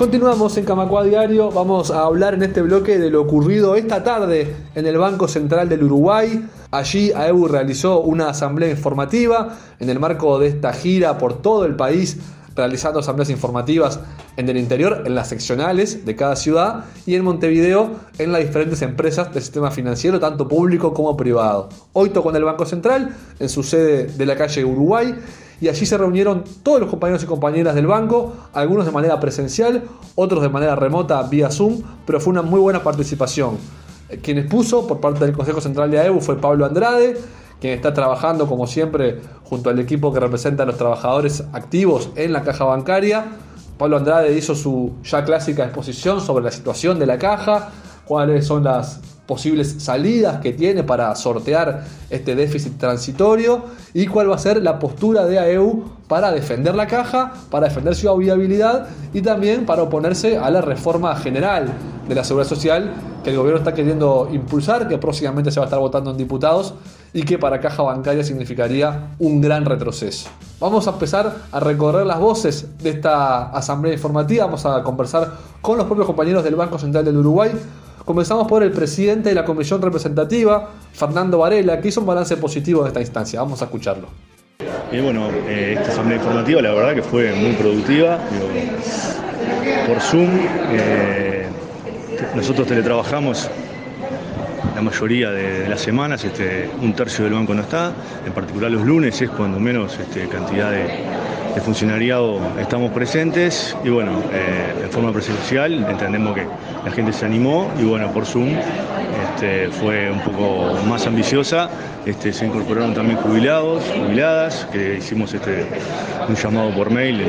Continuamos en Camacua Diario, vamos a hablar en este bloque de lo ocurrido esta tarde en el Banco Central del Uruguay. Allí AEU realizó una asamblea informativa en el marco de esta gira por todo el país realizando asambleas informativas en el interior, en las seccionales de cada ciudad y en Montevideo en las diferentes empresas del sistema financiero, tanto público como privado. Hoy tocó en el Banco Central, en su sede de la calle Uruguay, y allí se reunieron todos los compañeros y compañeras del banco, algunos de manera presencial, otros de manera remota vía Zoom, pero fue una muy buena participación. Quien expuso por parte del Consejo Central de AEU fue Pablo Andrade, quien está trabajando como siempre junto al equipo que representa a los trabajadores activos en la caja bancaria. Pablo Andrade hizo su ya clásica exposición sobre la situación de la caja, cuáles son las posibles salidas que tiene para sortear este déficit transitorio y cuál va a ser la postura de AEU para defender la caja, para defender su viabilidad y también para oponerse a la reforma general de la seguridad social que el gobierno está queriendo impulsar, que próximamente se va a estar votando en diputados y que para caja bancaria significaría un gran retroceso. Vamos a empezar a recorrer las voces de esta asamblea informativa, vamos a conversar con los propios compañeros del Banco Central del Uruguay Comenzamos por el presidente de la comisión representativa, Fernando Varela, que hizo un balance positivo de esta instancia. Vamos a escucharlo. Y bueno, eh, esta asamblea informativa la verdad que fue muy productiva. por Zoom, eh, nosotros teletrabajamos la mayoría de, las semanas, este, un tercio del banco no está, en particular los lunes es cuando menos este, cantidad de, de funcionariado estamos presentes y bueno, eh, en forma presencial entendemos que la gente se animó y bueno, por Zoom este, fue un poco más ambiciosa, este, se incorporaron también jubilados, jubiladas, que hicimos este, un llamado por mail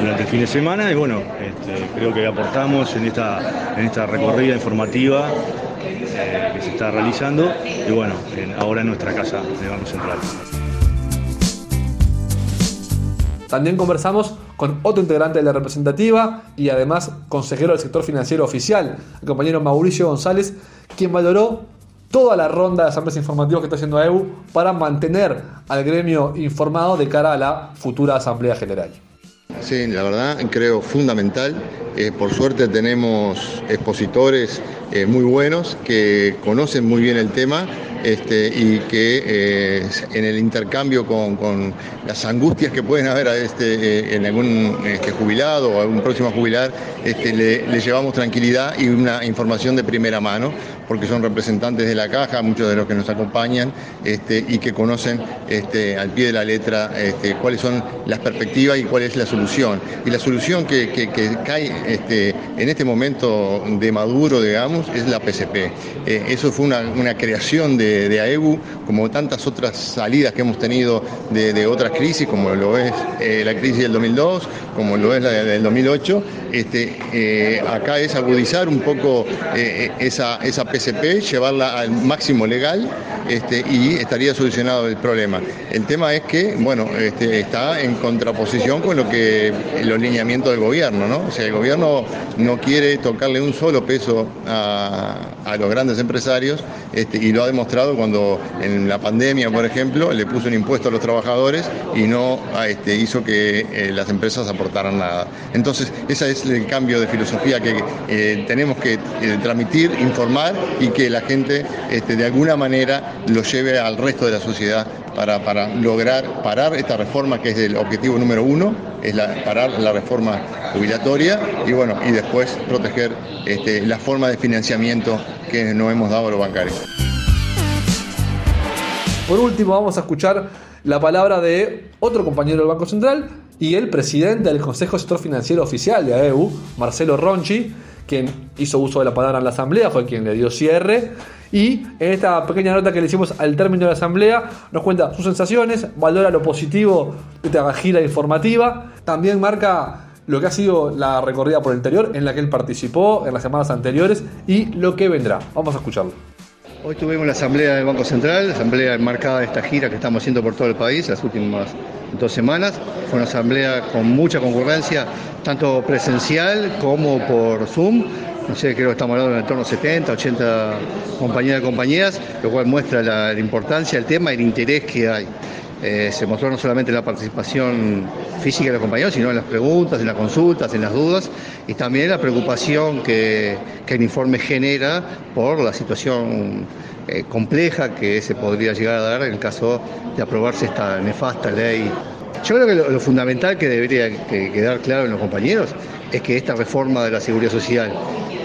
durante el fin de semana y bueno, este, creo que aportamos en esta, en esta recorrida informativa eh, que se está realizando y bueno, ahora en nuestra casa de Banco Central. También conversamos con otro integrante de la representativa y además consejero del sector financiero oficial, el compañero Mauricio González, quien valoró toda la ronda de asambleas informativas que está haciendo AEU para mantener al gremio informado de cara a la futura Asamblea General. Sí, la verdad creo fundamental. Eh, por suerte tenemos expositores eh, muy buenos que conocen muy bien el tema este, y que eh, en el intercambio con, las angustias que pueden haber este, eh, en algún este, jubilado o algún próximo jubilar, este, le, llevamos tranquilidad y una información de primera mano, porque son representantes de la caja, muchos de los que nos acompañan este, y que conocen este, al pie de la letra este, cuáles son las perspectivas y cuál es la solución. Y la solución que, cae en este momento de Maduro, digamos, es la PCP. Eh, eso fue una, creación de, AEBU, como tantas otras salidas que hemos tenido de, otras crisis, como lo es eh, la crisis del 2002, como lo es la del 2008. Este, eh, acá es agudizar un poco esa, esa PCP llevarla al máximo legal este, y estaría solucionado el problema. El tema es que, bueno, este, está en contraposición con lo que los lineamientos del gobierno, ¿no? O sea, el gobierno no quiere tocarle un solo peso a, los grandes empresarios este, y lo ha demostrado cuando en la pandemia, por ejemplo, le puso un impuesto a los trabajadores y no hizo que eh, las empresas aportaran nada. Entonces, ese es el cambio de filosofía que eh, tenemos que eh, transmitir, informar y que la gente este, de alguna manera lo lleve al resto de la sociedad para, para, lograr parar esta reforma que es el objetivo número uno, es parar la reforma jubilatoria y bueno, y después proteger este, la forma de financiamiento que nos hemos dado a los bancarios. Por último, vamos a escuchar la palabra de otro compañero del Banco Central y el presidente del Consejo Sector Financiero Oficial de AEU, Marcelo Ronchi, quien hizo uso de la palabra en la asamblea, fue quien le dio cierre. Y en esta pequeña nota que le hicimos al término de la asamblea, nos cuenta sus sensaciones, valora lo positivo de esta gira informativa, también marca lo que ha sido la recorrida por el interior en la que él participó en las semanas anteriores y lo que vendrá. Vamos a escucharlo. Hoy tuvimos la asamblea del Banco Central, la asamblea enmarcada de esta gira que estamos haciendo por todo el país las últimas dos semanas. Fue una asamblea con mucha concurrencia, tanto presencial como por Zoom. No sé, creo que estamos hablando de en torno a 70, 80 compañeras y compañeras, lo cual muestra la, importancia del tema y el interés que hay. Eh, se mostró no solamente la participación física de los compañeros, sino en las preguntas, en las consultas, en las dudas y también la preocupación que, el informe genera por la situación eh, compleja que se podría llegar a dar en caso de aprobarse esta nefasta ley. Yo creo que lo, fundamental que debería quedar claro en los compañeros es que esta reforma de la seguridad social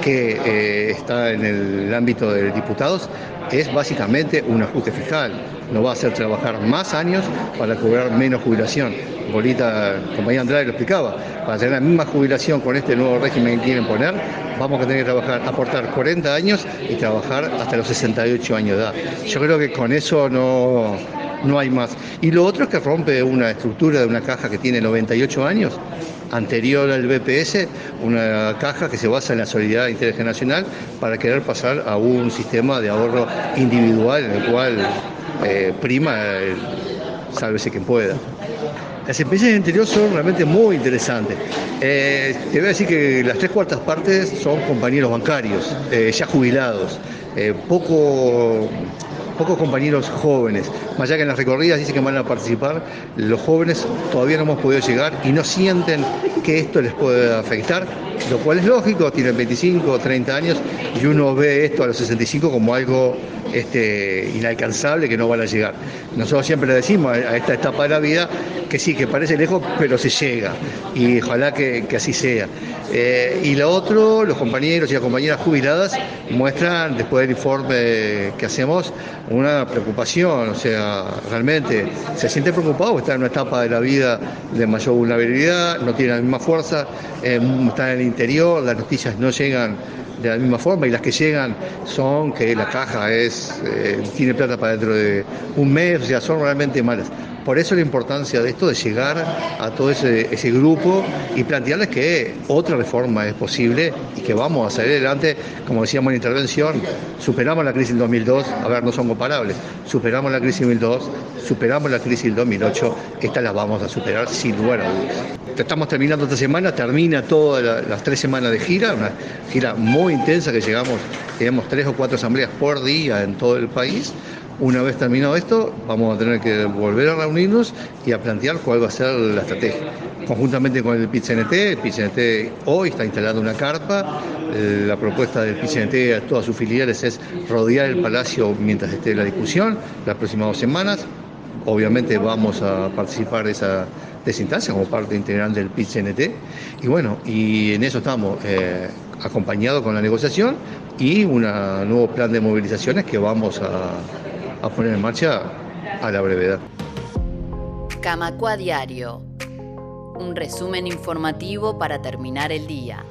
que eh, está en el ámbito de diputados es básicamente un ajuste fiscal. Nos va a hacer trabajar más años para cobrar menos jubilación. Bolita, compañía Andrade lo explicaba, para tener la misma jubilación con este nuevo régimen que quieren poner, vamos a tener que trabajar, aportar 40 años y trabajar hasta los 68 años de edad. Yo creo que con eso no, no hay más. Y lo otro es que rompe una estructura de una caja que tiene 98 años, anterior al BPS, una caja que se basa en la solidaridad intergeneracional para querer pasar a un sistema de ahorro individual en el cual eh, prima el sálvese quien pueda. Las experiencias en el interior son realmente muy interesantes. Eh, te voy a decir que las tres cuartas partes son compañeros bancarios, eh, ya jubilados. poco pocos compañeros jóvenes. Más allá que en las recorridas dicen que van a participar, los jóvenes todavía no hemos podido llegar y no sienten que esto les puede afectar, lo cual es lógico, tienen 25 o 30 años y uno ve esto a los 65 como algo este, inalcanzable que no van a llegar. Nosotros siempre le decimos a esta etapa de la vida que sí, que parece lejos, pero se llega y ojalá que, así sea. Eh, y lo otro, los compañeros y las compañeras jubiladas muestran, después del informe que hacemos, una preocupación, o sea, realmente se siente preocupado, está en una etapa de la vida de mayor vulnerabilidad, no tiene la misma fuerza, eh, está en el interior, las noticias no llegan de la misma forma y las que llegan son que la caja es eh, tiene plata para dentro de un mes, o sea, son realmente malas. Por eso la importancia de esto, de llegar a todo ese, grupo y plantearles que otra reforma es posible y que vamos a salir adelante, como decíamos en la intervención, superamos la crisis del 2002, a ver, no son comparables, superamos la crisis del 2002, superamos la crisis del 2008, esta la vamos a superar sin lugar a dudas. Estamos terminando esta semana, termina todas las tres semanas de gira, una gira muy intensa que llegamos, tenemos tres o cuatro asambleas por día en todo el país. Una vez terminado esto, vamos a tener que volver a reunirnos y a plantear cuál va a ser la estrategia. Conjuntamente con el PITCNT, el PITCNT hoy está instalando una carpa, eh, la propuesta del PITCNT a todas sus filiales es rodear el palacio mientras esté la discusión, las próximas dos semanas. Obviamente vamos a participar de esa, instancia como parte integral del PITCNT. Y bueno, y en eso estamos, eh, acompañados con la negociación y un nuevo plan de movilizaciones que vamos a a poner en marcha a la brevedad. Camacua Diario. Un resumen informativo para terminar el día.